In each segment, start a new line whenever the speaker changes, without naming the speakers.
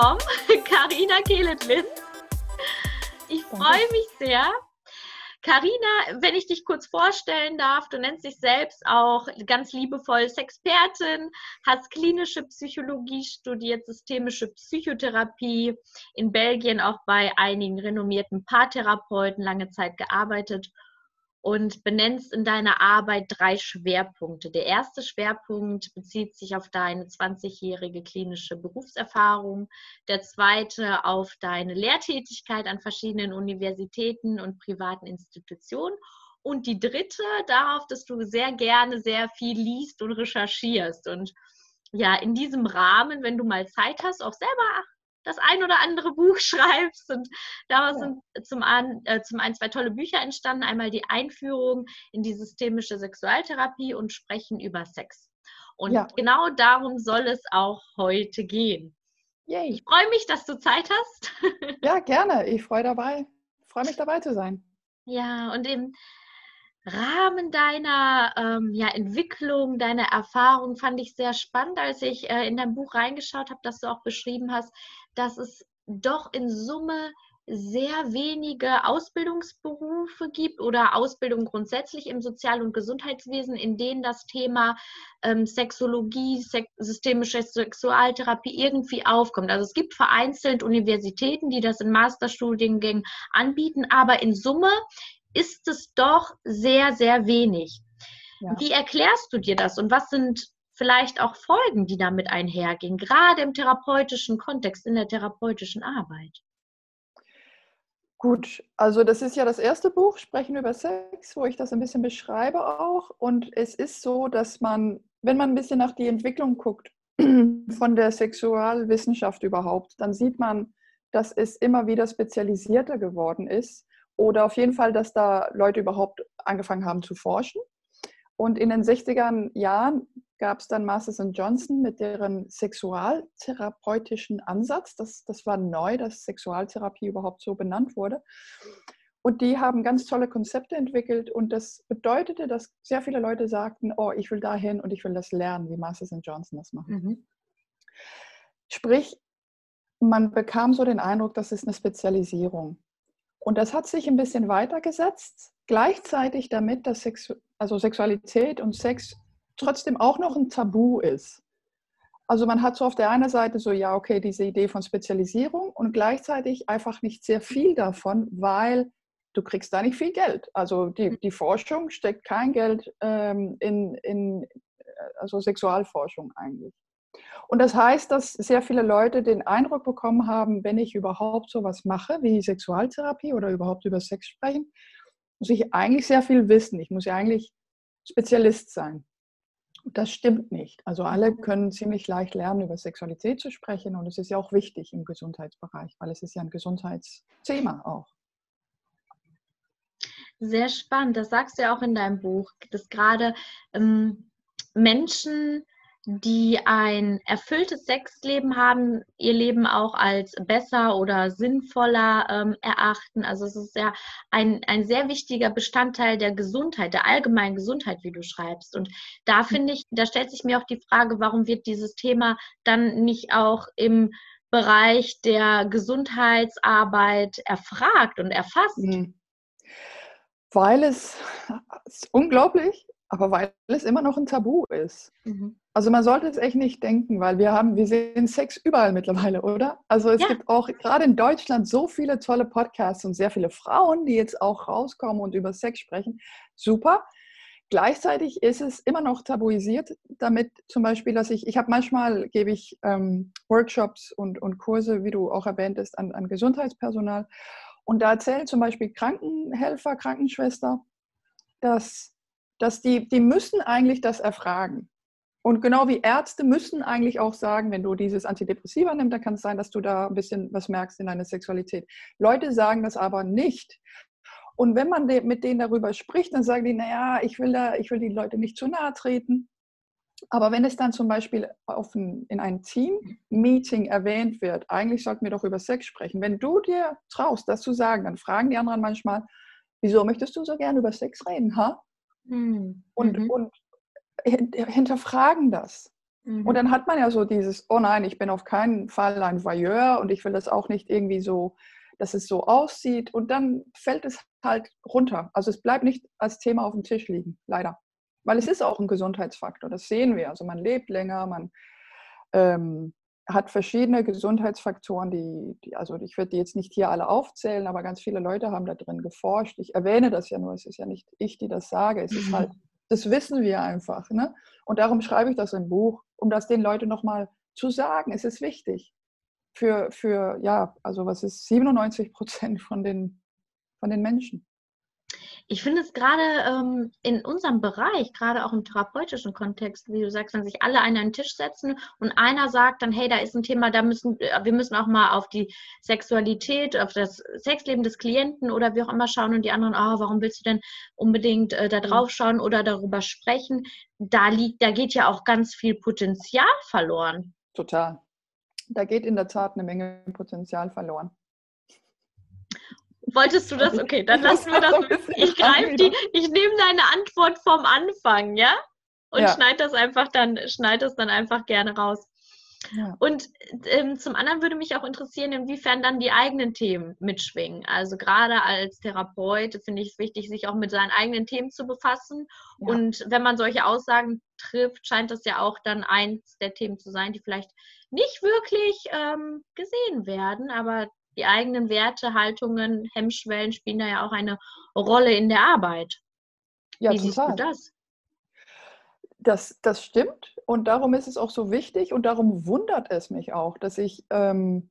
willkommen, Karina Kehlet-Linz. Ich freue mich sehr. Karina, wenn ich dich kurz vorstellen darf, du nennst dich selbst auch ganz liebevoll Sexpertin, hast klinische Psychologie studiert, systemische Psychotherapie, in Belgien auch bei einigen renommierten Paartherapeuten lange Zeit gearbeitet und benennst in deiner Arbeit drei Schwerpunkte. Der erste Schwerpunkt bezieht sich auf deine 20-jährige klinische Berufserfahrung, der zweite auf deine Lehrtätigkeit an verschiedenen Universitäten und privaten Institutionen und die dritte darauf, dass du sehr gerne sehr viel liest und recherchierst und ja, in diesem Rahmen, wenn du mal Zeit hast, auch selber das ein oder andere Buch schreibst. Und daraus ja. sind zum, einen, äh, zum einen zwei tolle Bücher entstanden. Einmal die Einführung in die systemische Sexualtherapie und Sprechen über Sex. Und ja. genau darum soll es auch heute gehen. Yay. Ich freue mich, dass du Zeit hast.
ja, gerne. Ich freue dabei. freue mich dabei zu sein.
Ja, und im Rahmen deiner ähm, ja, Entwicklung, deiner Erfahrung fand ich sehr spannend, als ich äh, in dein Buch reingeschaut habe, dass du auch beschrieben hast, dass es doch in Summe sehr wenige Ausbildungsberufe gibt oder Ausbildung grundsätzlich im Sozial- und Gesundheitswesen, in denen das Thema ähm, Sexologie, Sex systemische Sexualtherapie irgendwie aufkommt. Also es gibt vereinzelt Universitäten, die das in Masterstudiengängen anbieten, aber in Summe ist es doch sehr, sehr wenig. Ja. Wie erklärst du dir das und was sind vielleicht auch Folgen, die damit einhergehen, gerade im therapeutischen Kontext, in der therapeutischen Arbeit?
Gut, also das ist ja das erste Buch, Sprechen über Sex, wo ich das ein bisschen beschreibe auch. Und es ist so, dass man, wenn man ein bisschen nach die Entwicklung guckt von der Sexualwissenschaft überhaupt, dann sieht man, dass es immer wieder spezialisierter geworden ist oder auf jeden Fall, dass da Leute überhaupt angefangen haben zu forschen. Und in den 60er Jahren gab es dann Masters Johnson mit deren sexualtherapeutischen Ansatz. Das, das war neu, dass Sexualtherapie überhaupt so benannt wurde. Und die haben ganz tolle Konzepte entwickelt und das bedeutete, dass sehr viele Leute sagten, oh, ich will dahin und ich will das lernen, wie Masters Johnson das machen. Mhm. Sprich, man bekam so den Eindruck, das ist eine Spezialisierung. Und das hat sich ein bisschen weitergesetzt, gleichzeitig damit, dass Sexu also Sexualität und Sex trotzdem auch noch ein Tabu ist. Also man hat so auf der einen Seite so, ja, okay, diese Idee von Spezialisierung und gleichzeitig einfach nicht sehr viel davon, weil du kriegst da nicht viel Geld. Also die, die Forschung steckt kein Geld ähm, in, in also Sexualforschung eigentlich. Und das heißt, dass sehr viele Leute den Eindruck bekommen haben, wenn ich überhaupt sowas mache wie Sexualtherapie oder überhaupt über Sex sprechen, muss ich eigentlich sehr viel wissen. Ich muss ja eigentlich Spezialist sein. Das stimmt nicht. Also alle können ziemlich leicht lernen, über Sexualität zu sprechen und es ist ja auch wichtig im Gesundheitsbereich, weil es ist ja ein Gesundheitsthema auch.
Sehr spannend. Das sagst du ja auch in deinem Buch, dass gerade ähm, Menschen die ein erfülltes Sexleben haben, ihr Leben auch als besser oder sinnvoller ähm, erachten. Also es ist ja ein, ein sehr wichtiger Bestandteil der Gesundheit, der allgemeinen Gesundheit, wie du schreibst. Und da hm. finde ich, da stellt sich mir auch die Frage, warum wird dieses Thema dann nicht auch im Bereich der Gesundheitsarbeit erfragt und erfasst? Mhm.
Weil es, es ist unglaublich, aber weil es immer noch ein Tabu ist. Mhm. Also man sollte es echt nicht denken, weil wir haben, wir sehen Sex überall mittlerweile, oder? Also es ja. gibt auch gerade in Deutschland so viele tolle Podcasts und sehr viele Frauen, die jetzt auch rauskommen und über Sex sprechen. Super. Gleichzeitig ist es immer noch tabuisiert, damit zum Beispiel, dass ich, ich habe manchmal, gebe ich ähm, Workshops und, und Kurse, wie du auch erwähntest, an, an Gesundheitspersonal. Und da erzählen zum Beispiel Krankenhelfer, Krankenschwester, dass, dass die, die müssen eigentlich das erfragen. Und genau wie Ärzte müssen eigentlich auch sagen, wenn du dieses Antidepressiva nimmst, dann kann es sein, dass du da ein bisschen was merkst in deiner Sexualität. Leute sagen das aber nicht. Und wenn man mit denen darüber spricht, dann sagen die, naja, ich will, da, ich will die Leute nicht zu nahe treten. Aber wenn es dann zum Beispiel ein, in einem Team-Meeting erwähnt wird, eigentlich sollten wir doch über Sex sprechen. Wenn du dir traust, das zu sagen, dann fragen die anderen manchmal, wieso möchtest du so gerne über Sex reden? Ha? Hm, mhm. Und, und hinterfragen das. Mhm. Und dann hat man ja so dieses, oh nein, ich bin auf keinen Fall ein Voyeur und ich will das auch nicht irgendwie so, dass es so aussieht. Und dann fällt es halt runter. Also es bleibt nicht als Thema auf dem Tisch liegen, leider. Weil es ist auch ein Gesundheitsfaktor, das sehen wir. Also man lebt länger, man ähm, hat verschiedene Gesundheitsfaktoren, die, die, also ich würde die jetzt nicht hier alle aufzählen, aber ganz viele Leute haben da drin geforscht. Ich erwähne das ja nur, es ist ja nicht ich, die das sage, es ist halt, das wissen wir einfach. Ne? Und darum schreibe ich das im Buch, um das den Leuten nochmal zu sagen. Es ist wichtig für, für ja, also was ist 97 Prozent von den, von den Menschen.
Ich finde es gerade ähm, in unserem Bereich, gerade auch im therapeutischen Kontext, wie du sagst, wenn sich alle an einen Tisch setzen und einer sagt dann, hey, da ist ein Thema, da müssen äh, wir müssen auch mal auf die Sexualität, auf das Sexleben des Klienten oder wie auch immer schauen und die anderen, oh, warum willst du denn unbedingt äh, da drauf schauen oder darüber sprechen? Da liegt, da geht ja auch ganz viel Potenzial verloren.
Total. Da geht in der Tat eine Menge Potenzial verloren.
Wolltest du das? Okay, dann lassen wir das. Ich greife die, ich nehme deine Antwort vom Anfang, ja? Und ja. schneid das einfach dann, schneid das dann einfach gerne raus. Ja. Und ähm, zum anderen würde mich auch interessieren, inwiefern dann die eigenen Themen mitschwingen. Also gerade als Therapeut finde ich es wichtig, sich auch mit seinen eigenen Themen zu befassen. Ja. Und wenn man solche Aussagen trifft, scheint das ja auch dann eins der Themen zu sein, die vielleicht nicht wirklich ähm, gesehen werden, aber die eigenen Werte, Haltungen, Hemmschwellen spielen da ja auch eine Rolle in der Arbeit.
Ja, Wie total. siehst du das? Das, das stimmt und darum ist es auch so wichtig und darum wundert es mich auch, dass ich ähm,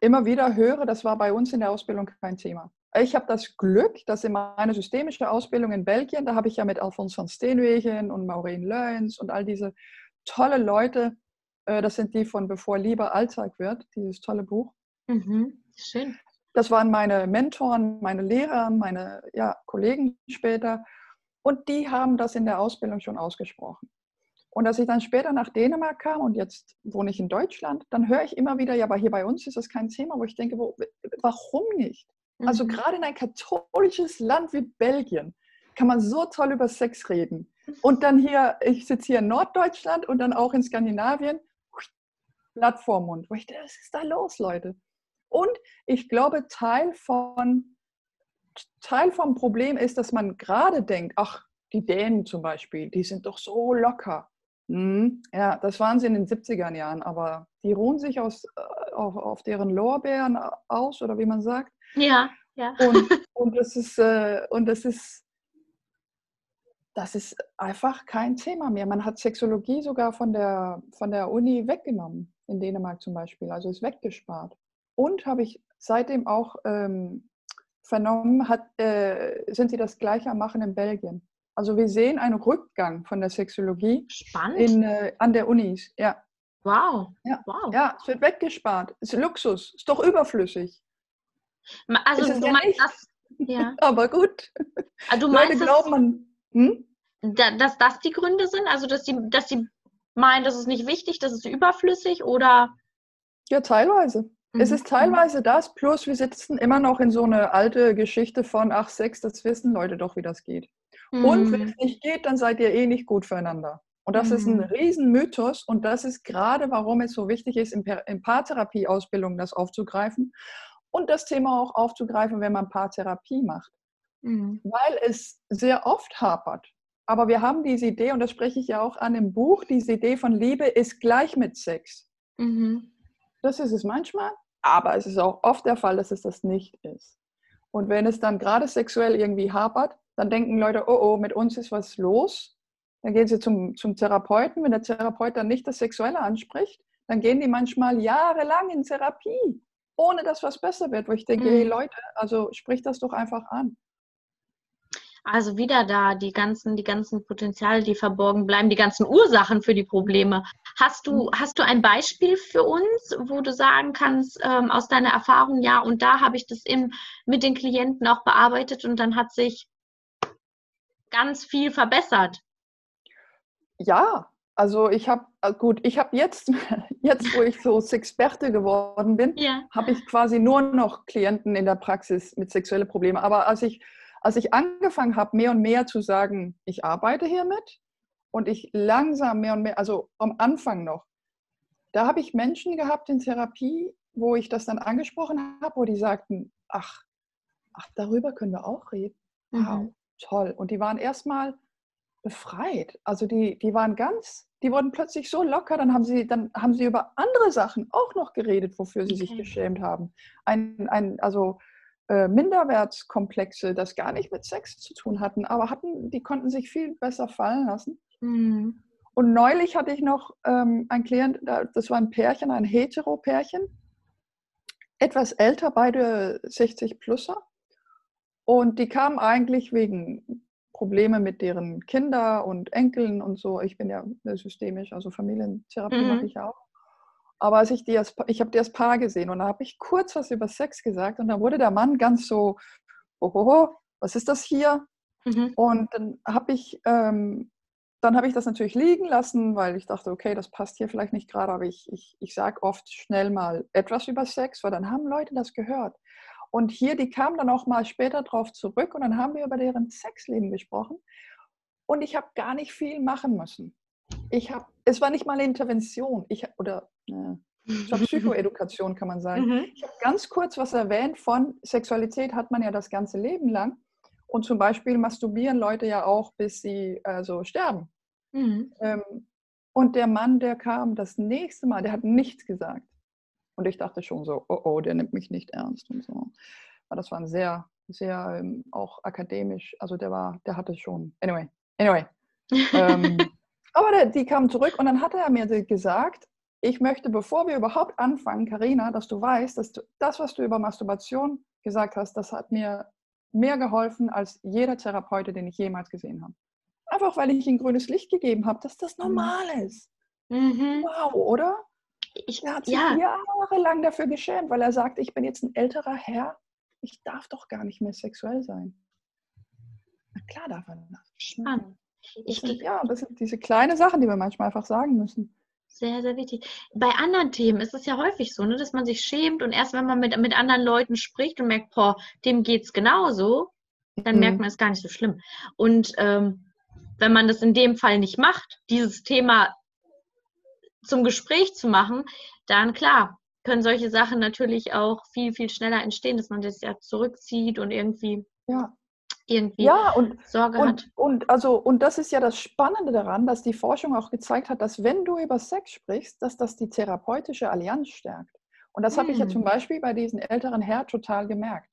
immer wieder höre, das war bei uns in der Ausbildung kein Thema. Ich habe das Glück, dass in meiner systemischen Ausbildung in Belgien, da habe ich ja mit Alphonse van Steenwegen und Maureen Leuns und all diese tolle Leute, äh, das sind die von Bevor Liebe Alltag wird, dieses tolle Buch.
Mhm. Schön.
Das waren meine Mentoren, meine Lehrer, meine ja, Kollegen später. Und die haben das in der Ausbildung schon ausgesprochen. Und als ich dann später nach Dänemark kam und jetzt wohne ich in Deutschland, dann höre ich immer wieder, ja, aber hier bei uns ist das kein Thema, wo ich denke, wo, warum nicht? Also mhm. Also gerade in ein katholisches Land wie Belgien kann man so toll über Sex reden. Und dann hier, ich sitze hier in Norddeutschland und dann auch in Skandinavien, Blatt vor Mund. Wo ich denke, was ist da los, Leute? Und ich glaube, Teil, von, Teil vom Problem ist, dass man gerade denkt, ach, die Dänen zum Beispiel, die sind doch so locker. Hm, ja, das waren sie in den 70er Jahren, aber die ruhen sich aus, äh, auf, auf deren Lorbeeren aus, oder wie man sagt.
Ja, ja.
Und, und das ist, äh, und das ist, das ist einfach kein Thema mehr. Man hat Sexologie sogar von der, von der Uni weggenommen, in Dänemark zum Beispiel, also ist weggespart. Und habe ich seitdem auch ähm, vernommen, hat, äh, sind sie das Gleiche am Machen in Belgien. Also wir sehen einen Rückgang von der Sexologie in, äh, an der Unis. Ja.
Wow.
Ja.
wow.
Ja, es wird weggespart. Es ist Luxus. Ist doch überflüssig.
Also ist du ja meinst das.
Ja. Aber gut.
Also du Leute meinst, glauben, man, hm? dass das die Gründe sind? Also dass die, dass die meinen, das ist nicht wichtig, das ist überflüssig oder?
Ja, teilweise. Es ist mhm. teilweise das, plus wir sitzen immer noch in so eine alte Geschichte von, ach, Sex, das wissen Leute doch, wie das geht. Mhm. Und wenn es nicht geht, dann seid ihr eh nicht gut füreinander. Und das mhm. ist ein mhm. Riesenmythos und das ist gerade, warum es so wichtig ist, in, in Paartherapie-Ausbildung das aufzugreifen und das Thema auch aufzugreifen, wenn man Paartherapie macht. Mhm. Weil es sehr oft hapert. Aber wir haben diese Idee, und das spreche ich ja auch an im Buch, diese Idee von Liebe ist gleich mit Sex. Mhm. Das ist es manchmal, aber es ist auch oft der Fall, dass es das nicht ist. Und wenn es dann gerade sexuell irgendwie hapert, dann denken Leute, oh oh, mit uns ist was los. Dann gehen sie zum, zum Therapeuten. Wenn der Therapeut dann nicht das Sexuelle anspricht, dann gehen die manchmal jahrelang in Therapie, ohne dass was besser wird. Wo ich denke, mhm. hey Leute, also sprich das doch einfach an.
Also wieder da die ganzen, die ganzen Potenziale, die verborgen bleiben, die ganzen Ursachen für die Probleme. Hast du, mhm. hast du ein Beispiel für uns, wo du sagen kannst, ähm, aus deiner Erfahrung, ja, und da habe ich das im, mit den Klienten auch bearbeitet und dann hat sich ganz viel verbessert?
Ja, also ich habe, äh, gut, ich habe jetzt, jetzt wo ich so Sexperte geworden bin, ja. habe ich quasi nur noch Klienten in der Praxis mit sexuellen Problemen. Aber als ich als ich angefangen habe, mehr und mehr zu sagen, ich arbeite hiermit und ich langsam mehr und mehr, also am Anfang noch, da habe ich Menschen gehabt in Therapie, wo ich das dann angesprochen habe, wo die sagten, ach, ach, darüber können wir auch reden. Wow, mhm. toll. Und die waren erstmal befreit. Also die, die waren ganz, die wurden plötzlich so locker, dann haben sie, dann haben sie über andere Sachen auch noch geredet, wofür sie okay. sich geschämt haben. Ein, ein, also äh, Minderwertskomplexe, das gar nicht mit Sex zu tun hatten, aber hatten, die konnten sich viel besser fallen lassen. Mhm. Und neulich hatte ich noch ähm, einen Klient, das war ein Pärchen, ein Hetero-Pärchen, etwas älter, beide 60 pluser. Und die kamen eigentlich wegen Probleme mit deren Kinder und Enkeln und so. Ich bin ja systemisch, also Familientherapie mhm. mache ich auch. Aber als ich die als, ich habe die als Paar gesehen und da habe ich kurz was über Sex gesagt und da wurde der Mann ganz so, oh, oh, oh was ist das hier? Mhm. Und dann habe ich ähm, dann habe ich das natürlich liegen lassen, weil ich dachte, okay, das passt hier vielleicht nicht gerade, aber ich, ich, ich sage oft schnell mal etwas über Sex, weil dann haben Leute das gehört. Und hier, die kamen dann auch mal später drauf zurück und dann haben wir über deren Sexleben gesprochen. Und ich habe gar nicht viel machen müssen. Ich habe, es war nicht mal eine Intervention, ich oder äh, es war Psychoedukation, kann man sagen. Mhm. Ich habe ganz kurz was erwähnt von Sexualität hat man ja das ganze Leben lang. Und zum Beispiel masturbieren Leute ja auch, bis sie also sterben. Mhm. Ähm, und der Mann, der kam das nächste Mal, der hat nichts gesagt. Und ich dachte schon so, oh oh, der nimmt mich nicht ernst und so. Aber das war ein sehr, sehr ähm, auch akademisch. Also der war, der hatte schon. Anyway, anyway. ähm, aber der, die kamen zurück und dann hat er mir gesagt, ich möchte, bevor wir überhaupt anfangen, Karina, dass du weißt, dass du, das, was du über Masturbation gesagt hast, das hat mir mehr geholfen als jeder Therapeut, den ich jemals gesehen habe. Einfach weil ich ihm grünes Licht gegeben habe, dass das mhm. normal ist. Mhm. Wow, oder? Ich, er hat sich ja. jahrelang dafür geschämt, weil er sagt, ich bin jetzt ein älterer Herr, ich darf doch gar nicht mehr sexuell sein. Na klar darf er das. Spannend. Ich, ja, das sind diese kleinen Sachen, die wir manchmal einfach sagen müssen.
Sehr, sehr wichtig. Bei anderen Themen ist es ja häufig so, ne, dass man sich schämt und erst wenn man mit, mit anderen Leuten spricht und merkt, boah, dem geht es genauso, dann mhm. merkt man es gar nicht so schlimm. Und ähm, wenn man das in dem Fall nicht macht, dieses Thema zum Gespräch zu machen, dann klar, können solche Sachen natürlich auch viel, viel schneller entstehen, dass man das ja zurückzieht und irgendwie
ja irgendwie ja, und, Sorge und, hat. Und, also, und das ist ja das Spannende daran, dass die Forschung auch gezeigt hat, dass wenn du über Sex sprichst, dass das die therapeutische Allianz stärkt. Und das hm. habe ich ja zum hm. Beispiel bei diesem älteren Herr total gemerkt.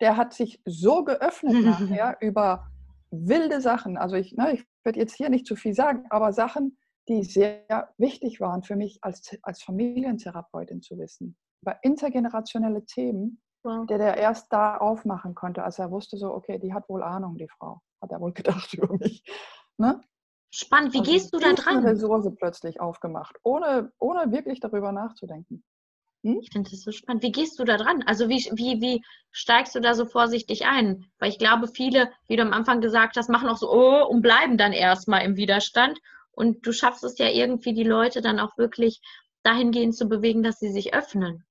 Der hat sich so geöffnet nachher über wilde Sachen. Also ich, ne, ich werde jetzt hier nicht zu viel sagen, aber Sachen, die sehr wichtig waren für mich als, als Familientherapeutin zu wissen. Über intergenerationelle Themen, wow. der der erst da aufmachen konnte, als er wusste, so, okay, die hat wohl Ahnung, die Frau, hat er wohl gedacht über mich. Ne?
Spannend, wie also gehst du da dran?
Eine Ressource plötzlich aufgemacht, ohne, ohne wirklich darüber nachzudenken.
Hm? Ich finde das so spannend. Wie gehst du da dran? Also wie, wie, wie steigst du da so vorsichtig ein? Weil ich glaube, viele, wie du am Anfang gesagt hast, machen auch so, oh, und bleiben dann erstmal im Widerstand. Und du schaffst es ja irgendwie, die Leute dann auch wirklich dahingehend zu bewegen, dass sie sich öffnen.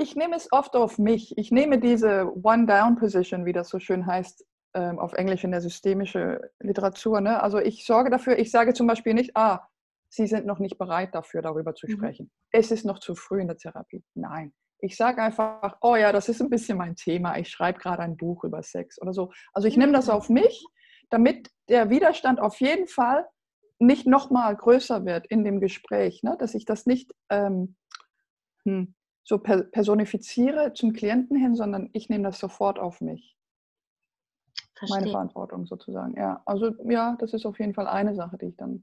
Ich nehme es oft auf mich. Ich nehme diese One-Down-Position, wie das so schön heißt, ähm, auf Englisch in der systemischen Literatur. Ne? Also ich sorge dafür, ich sage zum Beispiel nicht, ah, Sie sind noch nicht bereit dafür, darüber zu mhm. sprechen. Mhm. Es ist noch zu früh in der Therapie. Nein. Ich sage einfach, oh ja, das ist ein bisschen mein Thema. Ich schreibe gerade ein Buch über Sex oder so. Also ich nehme das mhm. auf mich, damit der Widerstand auf jeden Fall nicht nochmal größer wird in dem Gespräch. Ne? Dass ich das nicht ähm, hm, so personifiziere zum Klienten hin, sondern ich nehme das sofort auf mich. Verstehe. Meine Verantwortung sozusagen. Ja, also ja, das ist auf jeden Fall eine Sache, die ich dann.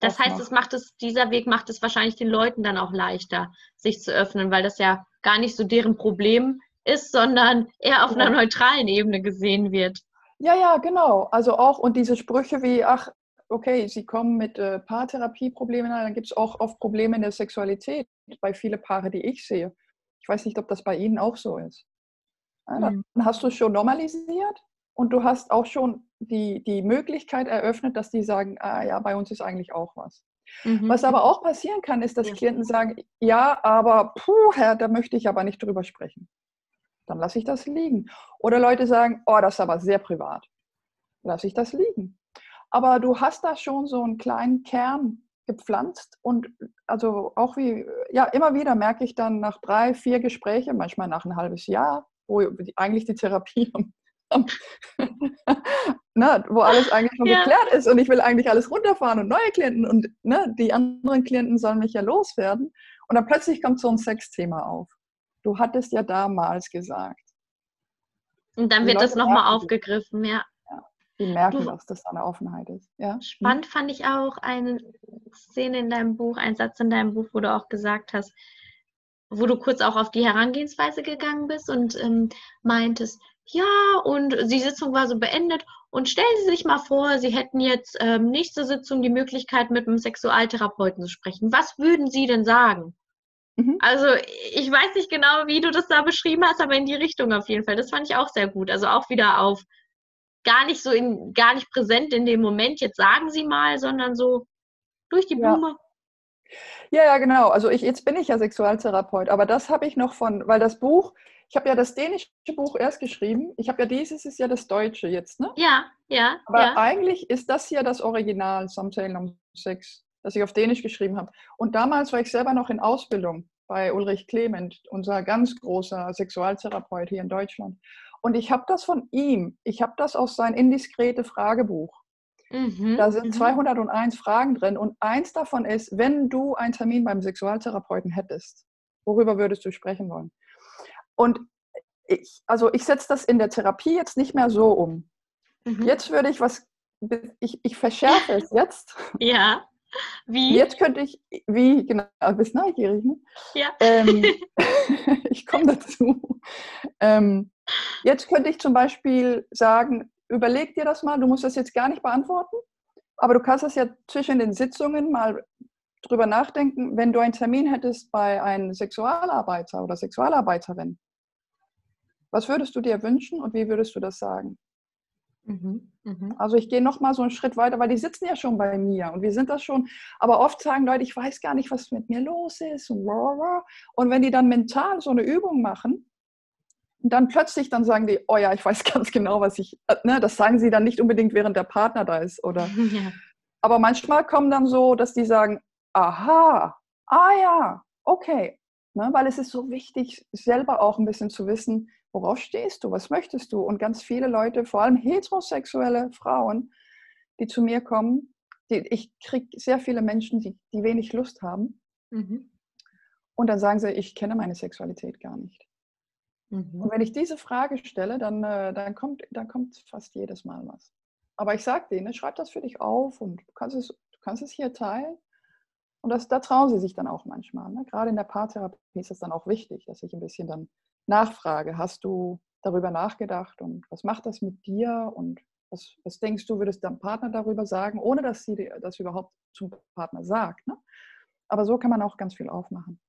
Das heißt, es macht es, dieser Weg macht es wahrscheinlich den Leuten dann auch leichter, sich zu öffnen, weil das ja gar nicht so deren Problem ist, sondern eher auf ja. einer neutralen Ebene gesehen wird.
Ja, ja, genau. Also auch, und diese Sprüche wie, ach, okay, Sie kommen mit äh, Paartherapieproblemen, dann gibt es auch oft Probleme in der Sexualität bei vielen Paare, die ich sehe. Ich weiß nicht, ob das bei Ihnen auch so ist. Dann mhm. hast du es schon normalisiert und du hast auch schon die, die Möglichkeit eröffnet, dass die sagen, ah ja, bei uns ist eigentlich auch was. Mhm. Was aber auch passieren kann, ist, dass ja. Klienten sagen, ja, aber puh, Herr, da möchte ich aber nicht drüber sprechen. Dann lasse ich das liegen. Oder Leute sagen, oh, das ist aber sehr privat. Lasse ich das liegen. Aber du hast da schon so einen kleinen Kern gepflanzt und also auch wie, ja, immer wieder merke ich dann nach drei, vier Gesprächen, manchmal nach ein halbes Jahr, wo eigentlich die Therapie ne, wo alles eigentlich schon ja. geklärt ist und ich will eigentlich alles runterfahren und neue Klienten und ne, die anderen Klienten sollen mich ja loswerden. Und dann plötzlich kommt so ein Sexthema auf. Du hattest ja damals gesagt.
Und dann wird das nochmal aufgegriffen, ja.
Die merken, du, dass das eine Offenheit ist. Ja?
Spannend hm? fand ich auch eine Szene in deinem Buch, ein Satz in deinem Buch, wo du auch gesagt hast, wo du kurz auch auf die Herangehensweise gegangen bist und ähm, meintest, ja, und die Sitzung war so beendet und stellen Sie sich mal vor, Sie hätten jetzt ähm, nächste Sitzung die Möglichkeit, mit einem Sexualtherapeuten zu sprechen. Was würden Sie denn sagen? Mhm. Also ich weiß nicht genau, wie du das da beschrieben hast, aber in die Richtung auf jeden Fall. Das fand ich auch sehr gut. Also auch wieder auf gar nicht so in, gar nicht präsent in dem Moment, jetzt sagen Sie mal, sondern so durch die Blume.
Ja, ja, ja genau. Also ich, jetzt bin ich ja Sexualtherapeut, aber das habe ich noch von, weil das Buch, ich habe ja das dänische Buch erst geschrieben. Ich habe ja dieses ist ja das deutsche jetzt, ne?
Ja, ja.
Aber
ja.
eigentlich ist das hier das Original, Samtalen um Sex, das ich auf Dänisch geschrieben habe. Und damals war ich selber noch in Ausbildung bei Ulrich Clement, unser ganz großer Sexualtherapeut hier in Deutschland. Und ich habe das von ihm, ich habe das aus sein indiskrete Fragebuch. Mhm, da sind 201 mhm. Fragen drin und eins davon ist, wenn du einen Termin beim Sexualtherapeuten hättest, worüber würdest du sprechen wollen? Und ich, also ich setze das in der Therapie jetzt nicht mehr so um. Mhm. Jetzt würde ich was, ich, ich verschärfe es jetzt.
Ja. Wie?
Jetzt könnte ich, wie, genau, bist neugierig, ne?
Ja.
Ähm, ich komme dazu. Ähm, jetzt könnte ich zum Beispiel sagen, überleg dir das mal, du musst das jetzt gar nicht beantworten, aber du kannst das ja zwischen den Sitzungen mal drüber nachdenken, wenn du einen Termin hättest bei einem Sexualarbeiter oder Sexualarbeiterin. Was würdest du dir wünschen und wie würdest du das sagen? Mhm, mh. Also ich gehe noch mal so einen Schritt weiter, weil die sitzen ja schon bei mir und wir sind das schon. Aber oft sagen Leute, ich weiß gar nicht, was mit mir los ist. Und wenn die dann mental so eine Übung machen, dann plötzlich dann sagen die, oh ja, ich weiß ganz genau, was ich. Äh, ne, das sagen sie dann nicht unbedingt, während der Partner da ist, oder? Ja. Aber manchmal kommen dann so, dass die sagen, aha, ah ja, okay. Ne, weil es ist so wichtig, selber auch ein bisschen zu wissen, worauf stehst du, was möchtest du? Und ganz viele Leute, vor allem heterosexuelle Frauen, die zu mir kommen, die, ich kriege sehr viele Menschen, die, die wenig Lust haben. Mhm. Und dann sagen sie, ich kenne meine Sexualität gar nicht. Mhm. Und wenn ich diese Frage stelle, dann, äh, dann, kommt, dann kommt fast jedes Mal was. Aber ich sage denen, schreib das für dich auf und du kannst es, du kannst es hier teilen. Und das, da trauen sie sich dann auch manchmal. Ne? Gerade in der Paartherapie ist es dann auch wichtig, dass ich ein bisschen dann nachfrage. Hast du darüber nachgedacht und was macht das mit dir und was, was denkst du, würdest dein Partner darüber sagen, ohne dass sie das überhaupt zum Partner sagt. Ne? Aber so kann man auch ganz viel aufmachen.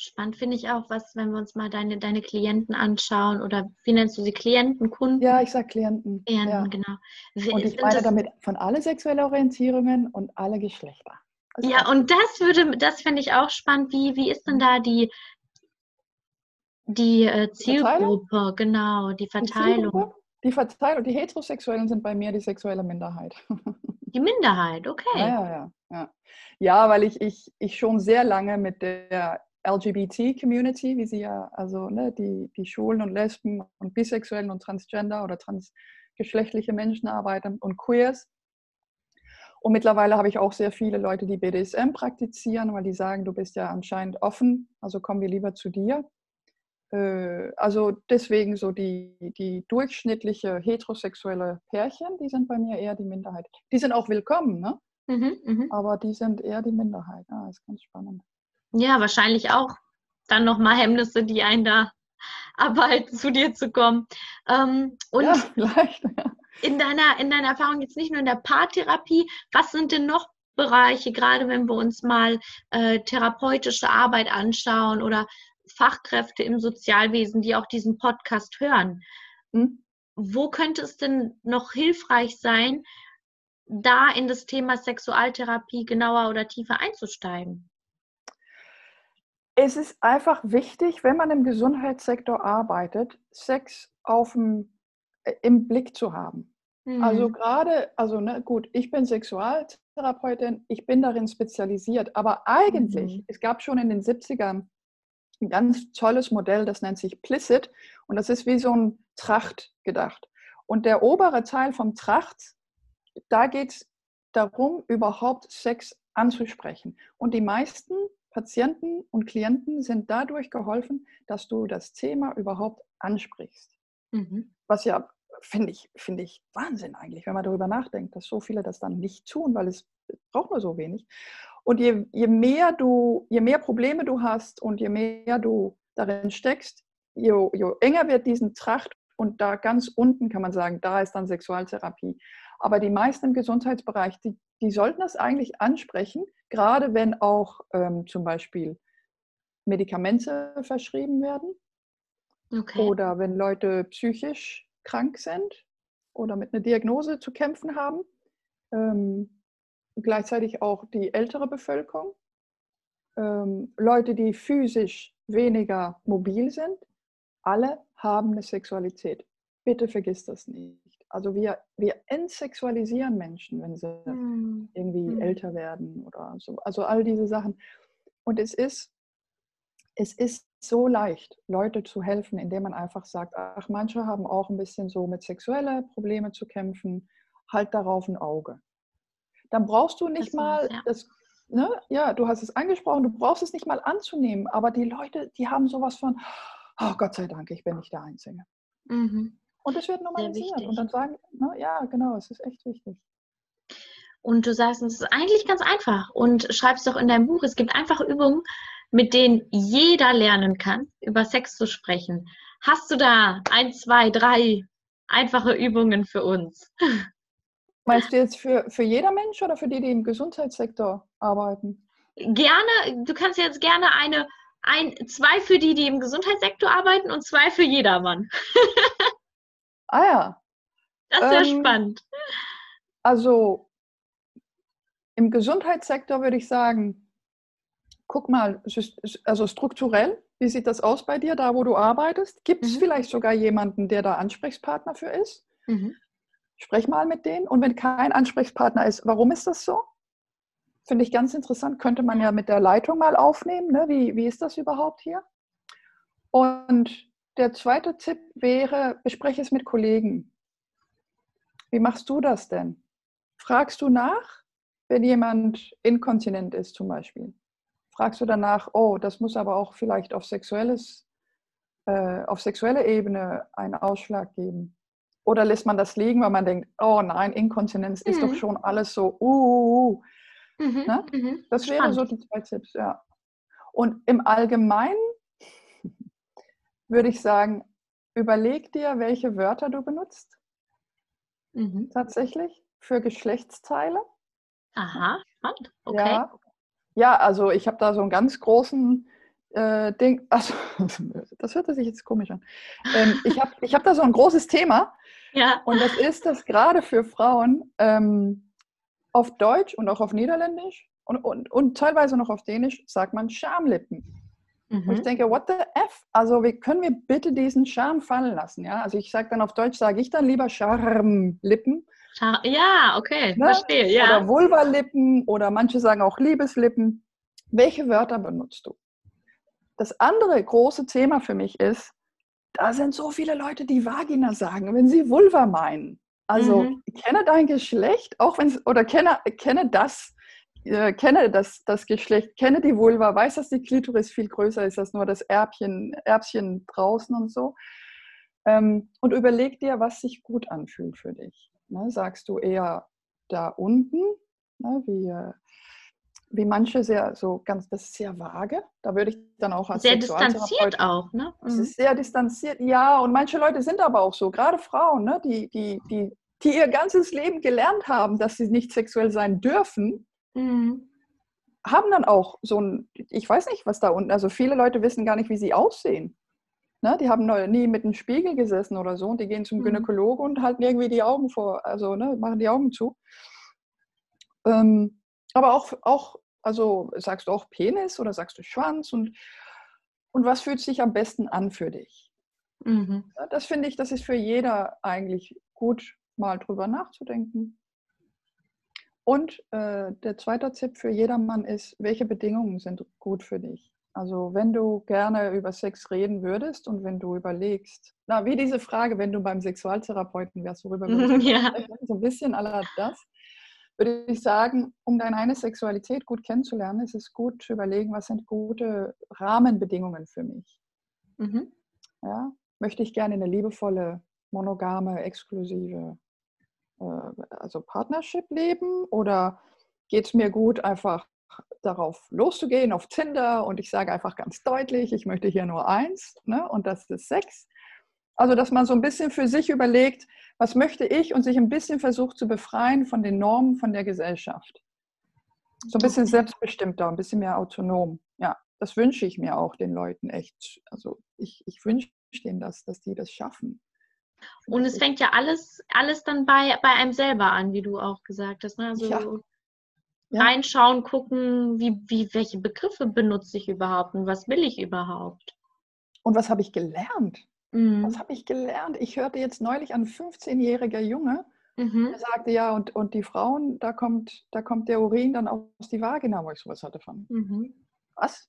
Spannend finde ich auch, was, wenn wir uns mal deine, deine Klienten anschauen oder wie nennst du sie? Klienten, Kunden?
Ja, ich sage Klienten.
Klienten, ja. genau.
Wie, und ich meine damit von alle sexuelle Orientierungen und alle Geschlechter.
Also ja, und das würde, das finde ich auch spannend. Wie, wie ist denn da die, die äh, Zielgruppe, die genau, die Verteilung?
Die, die Verteilung, die Heterosexuellen sind bei mir die sexuelle Minderheit.
Die Minderheit, okay.
Ja, ja, ja. Ja, ja weil ich, ich, ich schon sehr lange mit der LGBT-Community, wie sie ja, also ne, die, die Schwulen und Lesben und Bisexuellen und Transgender oder transgeschlechtliche Menschen arbeiten und Queers. Und mittlerweile habe ich auch sehr viele Leute, die BDSM praktizieren, weil die sagen, du bist ja anscheinend offen, also kommen wir lieber zu dir. Äh, also deswegen so die, die durchschnittliche heterosexuelle Pärchen, die sind bei mir eher die Minderheit. Die sind auch willkommen, ne? Mhm, mh. Aber die sind eher die Minderheit. Ah, ist ganz spannend.
Ja, wahrscheinlich auch dann nochmal Hemmnisse, die einen da abhalten, zu dir zu kommen. Ähm, und ja, vielleicht. Ja. In, deiner, in deiner Erfahrung jetzt nicht nur in der Paartherapie, was sind denn noch Bereiche, gerade wenn wir uns mal äh, therapeutische Arbeit anschauen oder Fachkräfte im Sozialwesen, die auch diesen Podcast hören. Hm? Wo könnte es denn noch hilfreich sein, da in das Thema Sexualtherapie genauer oder tiefer einzusteigen?
es ist einfach wichtig, wenn man im Gesundheitssektor arbeitet, Sex auf dem, äh, im Blick zu haben. Also gerade, also ne, gut, ich bin Sexualtherapeutin, ich bin darin spezialisiert, aber eigentlich,
Mhm.
es gab schon in den 70ern ein ganz tolles Modell, das nennt sich Plicit und das ist wie so ein Tracht gedacht. Und der obere Teil vom Tracht, da geht es darum, überhaupt Sex anzusprechen. Und die meisten Patienten und Klienten sind dadurch geholfen, dass du das Thema überhaupt ansprichst.
Mhm.
Was ja, finde ich, finde ich Wahnsinn eigentlich, wenn man darüber nachdenkt, dass so viele das dann nicht tun, weil es braucht nur so wenig. Und je, je mehr du, je mehr Probleme du hast und je mehr du darin steckst, je, je enger wird diesen Tracht und da ganz unten kann man sagen, da ist dann Sexualtherapie. Aber die meisten im Gesundheitsbereich, die, die sollten das eigentlich ansprechen, gerade wenn auch ähm, zum Beispiel Medikamente verschrieben werden
Okay.
oder wenn Leute psychisch krank sind oder mit einer Diagnose zu kämpfen haben. Ähm, gleichzeitig auch die ältere Bevölkerung. Ähm, Leute, die physisch weniger mobil sind. Alle haben eine Sexualität. Bitte vergiss das nicht. Also wir, wir entsexualisieren Menschen, wenn sie
Mhm.
irgendwie
Mhm.
älter werden oder so. Also all diese Sachen. Und es ist, es ist so leicht, Leute zu helfen, indem man einfach sagt, ach, manche haben auch ein bisschen so mit sexuellen Problemen zu kämpfen, halt darauf ein Auge. Dann brauchst du nicht
Das
mal
ja.
das, ne, ja, du hast es angesprochen, du brauchst es nicht mal anzunehmen, aber die Leute, die haben sowas von, oh Gott sei Dank, ich bin nicht der Einzige.
Mhm.
Und es wird normalisiert. Und dann sagen, ne, ja, genau, es ist echt wichtig.
Und du sagst, es ist eigentlich ganz einfach und schreibst doch in deinem Buch, es gibt einfache Übungen, mit denen jeder lernen kann, über Sex zu sprechen. Hast du da ein, zwei, drei einfache Übungen für uns?
Meinst du jetzt für, für jeder Mensch oder für die, die im Gesundheitssektor arbeiten?
Gerne, du kannst jetzt gerne eine, ein, zwei für die, die im Gesundheitssektor arbeiten und zwei für jedermann.
Ah ja,
Das wäre
Ähm,
spannend.
also im Gesundheitssektor würde ich sagen, guck mal, also strukturell, wie sieht das aus bei dir, da wo du arbeitest? Gibt es
Mhm.
vielleicht sogar jemanden, der da Ansprechpartner für ist?
Mhm.
Sprech mal mit denen. Und wenn kein Ansprechpartner ist, warum ist das so? Finde ich ganz interessant. Könnte man ja mit der Leitung mal aufnehmen. Ne? Wie, wie ist das überhaupt hier? Und der zweite Tipp wäre, bespreche es mit Kollegen. Wie machst du das denn? Fragst du nach, wenn jemand inkontinent ist zum Beispiel? Fragst du danach, oh, das muss aber auch vielleicht auf, sexuelles, äh, auf sexuelle Ebene einen Ausschlag geben? Oder lässt man das liegen, weil man denkt, oh nein, Inkontinenz ist doch
Mhm.
schon alles so, uh, uh, uh.
Mhm.
Ne?
Mhm.
Das wäre
Spannend.
so die zwei Tipps, ja. Und im Allgemeinen würde ich sagen, überleg dir, welche Wörter du benutzt,
Mhm.
tatsächlich, für Geschlechtsteile.
Aha, spannend. Okay.
Ja, ja also ich habe da so einen ganz großen äh, Ding, also das hört sich jetzt komisch an. Ähm, ich habe ich hab da so ein großes Thema
Ja.
und das ist, dass gerade für Frauen ähm, auf Deutsch und auch auf Niederländisch und, und, und teilweise noch auf Dänisch sagt man Schamlippen. Und ich
Mhm.
denke, what the F? Also wie können wir bitte diesen Charme fallen lassen? Ja? Also ich sage dann auf Deutsch, sage ich dann lieber Charmlippen
Scha- Ja, okay,
Ne?
verstehe. Ja.
oder Vulvalippen oder manche sagen auch Liebeslippen. Welche Wörter benutzt du? Das andere große Thema für mich ist, da sind so viele Leute, die Vagina sagen, wenn sie Vulva meinen. Also
Mhm.
kenne dein Geschlecht, auch wenn es, oder kenne, kenne das, äh, kenne das, das Geschlecht, kenne die Vulva, weiß, dass die Klitoris viel größer ist als nur das Erbchen, Erbchen draußen und so. Ähm, und überleg dir, was sich gut anfühlt für dich. Ne, sagst du eher da unten, ne, wie, äh, wie manche sehr so ganz, das ist sehr vage. Da würde ich dann auch als
Sehr distanziert auch, ne?
es
Mhm.
ist sehr distanziert, ja. Und manche Leute sind aber auch so, gerade Frauen, ne, die, die, die, die ihr ganzes Leben gelernt haben, dass sie nicht sexuell sein dürfen,
Mhm.
haben dann auch so ein, ich weiß nicht, was da unten, also viele Leute wissen gar nicht, wie sie aussehen. Ne, die haben noch nie mit einem Spiegel gesessen oder so und die gehen zum
Mhm.
Gynäkologen und halten irgendwie die Augen vor, also ne, machen die Augen zu. Ähm, aber auch, auch, also sagst du auch Penis oder sagst du Schwanz und, und was fühlt sich am besten an für dich?
Mhm.
Ja, Das finde ich, das ist für jeder eigentlich gut mal drüber nachzudenken. Und äh, der zweite Tipp für jedermann ist, welche Bedingungen sind gut für dich? Also wenn du gerne über Sex reden würdest und wenn du überlegst, na, wie diese Frage, wenn du beim Sexualtherapeuten wärst, worüber wir ja. so ein bisschen aller das, würde ich sagen, um deine eine Sexualität gut kennenzulernen, ist es gut zu überlegen, was sind gute Rahmenbedingungen für mich. Mhm. Ja? Möchte ich gerne eine liebevolle, monogame, exklusive äh, also Partnership leben oder geht es mir gut, einfach darauf loszugehen, auf Tinder und ich sage einfach ganz deutlich, ich möchte hier nur eins ne, und das ist Sex. Also, dass man so ein bisschen für sich überlegt, was möchte ich und sich ein bisschen versucht zu befreien von den Normen von der Gesellschaft. So ein bisschen selbstbestimmter, ein bisschen mehr autonom. Ja, das wünsche ich mir auch den Leuten echt. Also, ich, ich wünsche denen das, dass die das schaffen.
Und es fängt ja alles, alles dann bei, bei einem selber an, wie du auch gesagt hast. Ne? Also ja. Ja. reinschauen, gucken, wie, wie, welche Begriffe benutze ich überhaupt und was will ich überhaupt.
Und was habe ich gelernt? Mhm. Was habe ich gelernt? Ich hörte jetzt neulich ein 15-jähriger Junge, mhm. der sagte, ja, und, und die Frauen, da kommt, da kommt der Urin dann aus die Vagina, wo ich sowas hatte von. Mhm. Was?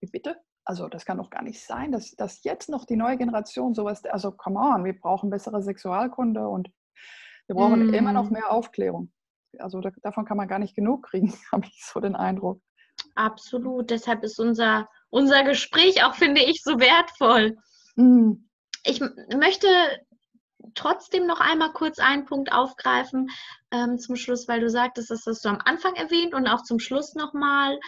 Wie bitte? Also das kann doch gar nicht sein, dass, dass jetzt noch die neue Generation sowas, also come on, wir brauchen bessere Sexualkunde und wir brauchen mm. immer noch mhm. mehr Aufklärung. Also da, davon kann man gar nicht genug kriegen, habe ich so den Eindruck.
Absolut, deshalb ist unser, unser Gespräch auch, finde ich, so wertvoll. Mm. Ich möchte trotzdem noch einmal kurz einen Punkt aufgreifen ähm, zum Schluss, weil du sagtest, das hast du am Anfang erwähnt und auch zum Schluss nochmal,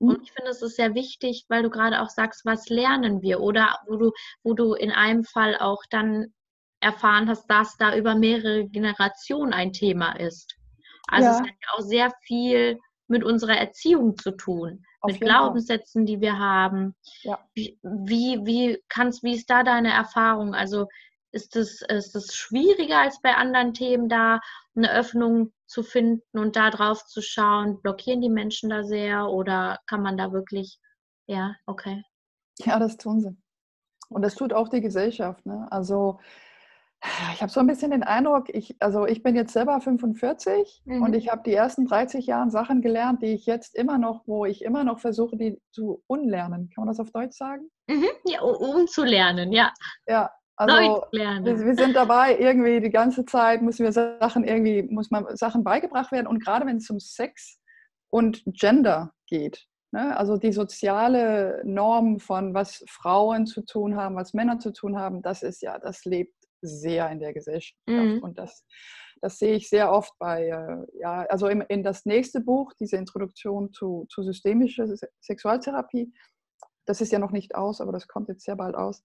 und mhm. ich finde, es ist sehr wichtig, weil du gerade auch sagst, was lernen wir? Oder wo du, wo du in einem Fall auch dann erfahren hast, dass da über mehrere Generationen ein Thema ist. Also ja. es hat ja auch sehr viel mit unserer Erziehung zu tun, Auf mit Glaubenssätzen, Fall. die wir haben. Ja. Wie, wie, wie kannst, wie ist da deine Erfahrung? Also ist es, ist es schwieriger als bei anderen Themen, da eine Öffnung zu finden und da drauf zu schauen? Blockieren die Menschen da sehr oder kann man da wirklich, ja, okay.
Ja, das tun sie. Und das tut auch die Gesellschaft. Ne? Also ich habe so ein bisschen den Eindruck, ich, also ich bin jetzt selber 45 mhm. und ich habe die ersten 30 Jahre Sachen gelernt, die ich jetzt immer noch, wo ich immer noch versuche, die zu unlernen. Kann man das auf Deutsch sagen?
Mhm. Ja, um zu lernen, ja.
Ja, also wir, wir, sind dabei, irgendwie die ganze Zeit müssen wir Sachen irgendwie, muss man Sachen beigebracht werden. Und gerade wenn es um Sex und Gender geht, ne? also die soziale Norm von was Frauen zu tun haben, was Männer zu tun haben, das ist ja, das lebt sehr in der Gesellschaft. Mhm. Und das, das sehe ich sehr oft bei, äh, ja, also in, in das nächste Buch, diese Introduktion zu, zu systemischer Sexualtherapie, das ist ja noch nicht aus, aber das kommt jetzt sehr bald aus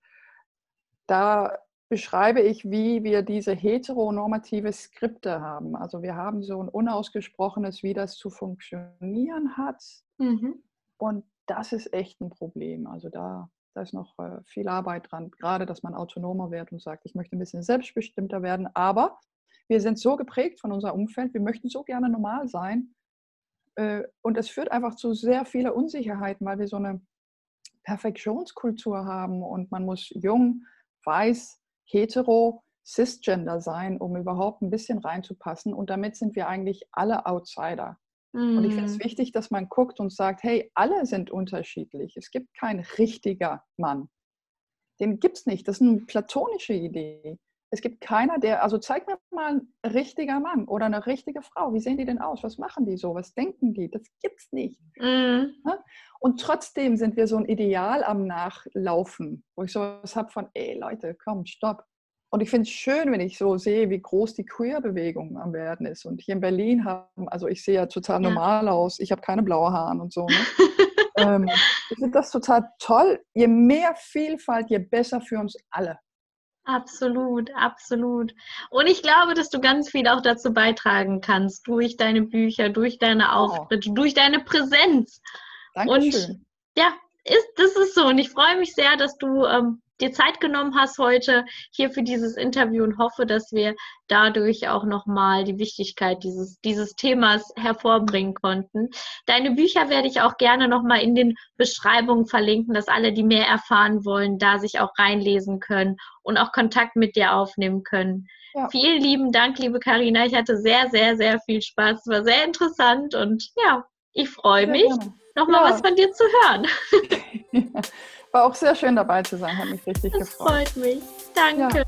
da beschreibe ich, wie wir diese heteronormative Skripte haben. Also wir haben so ein unausgesprochenes, wie das zu funktionieren hat. Mhm. Und das ist echt ein Problem. Also da, da ist noch äh, viel Arbeit dran, gerade dass man autonomer wird und sagt, ich möchte ein bisschen selbstbestimmter werden. Aber wir sind so geprägt von unserem Umfeld, wir möchten so gerne normal sein. Äh, und es führt einfach zu sehr vielen Unsicherheiten, weil wir so eine Perfektionskultur haben und man muss jung weiß, hetero, cisgender sein, um überhaupt ein bisschen reinzupassen. Und damit sind wir eigentlich alle Outsider. Mm. Und ich finde es mhm. wichtig, dass man guckt und sagt, hey, alle sind unterschiedlich. Es gibt kein richtiger Mann. Den gibt es nicht. Das ist eine platonische Idee. Es gibt keiner, der, also zeig mir mal ein richtiger Mann oder eine richtige Frau. Wie sehen die denn aus? Was machen die so? Was denken die? Das gibt es nicht. Mm. Und trotzdem sind wir so ein Ideal am Nachlaufen, wo ich so was habe von, ey Leute, komm, stopp. Und ich finde es schön, wenn ich so sehe, wie groß die Queer-Bewegung am werden ist. Und hier in Berlin haben, also ich sehe ja total ja. normal aus, ich habe keine blaue Haare und so. Ne? ähm, ich finde das total toll. Je mehr Vielfalt, je besser für uns alle.
Absolut, absolut. Und ich glaube, dass du ganz viel auch dazu beitragen kannst, durch deine Bücher, durch deine oh. Auftritte, oh. durch deine Präsenz. Dankeschön. Und ja, ist, das ist so. Und ich freue mich sehr, dass du ähm, dir Zeit genommen hast heute hier für dieses Interview und hoffe, dass wir dadurch auch nochmal die Wichtigkeit dieses, dieses Themas hervorbringen konnten. Deine Bücher werde ich auch gerne nochmal in den Beschreibungen verlinken, dass alle, die mehr erfahren wollen, da sich auch reinlesen können und auch Kontakt mit dir aufnehmen können. Ja. Vielen lieben Dank, liebe Karina. Ich hatte sehr, sehr, sehr viel Spaß. Es war sehr interessant und ja, ich freue mich, nochmal ja. was von dir zu hören.
War auch sehr schön dabei zu sein, hat mich richtig
das
gefreut.
Freut mich. Danke. Ja.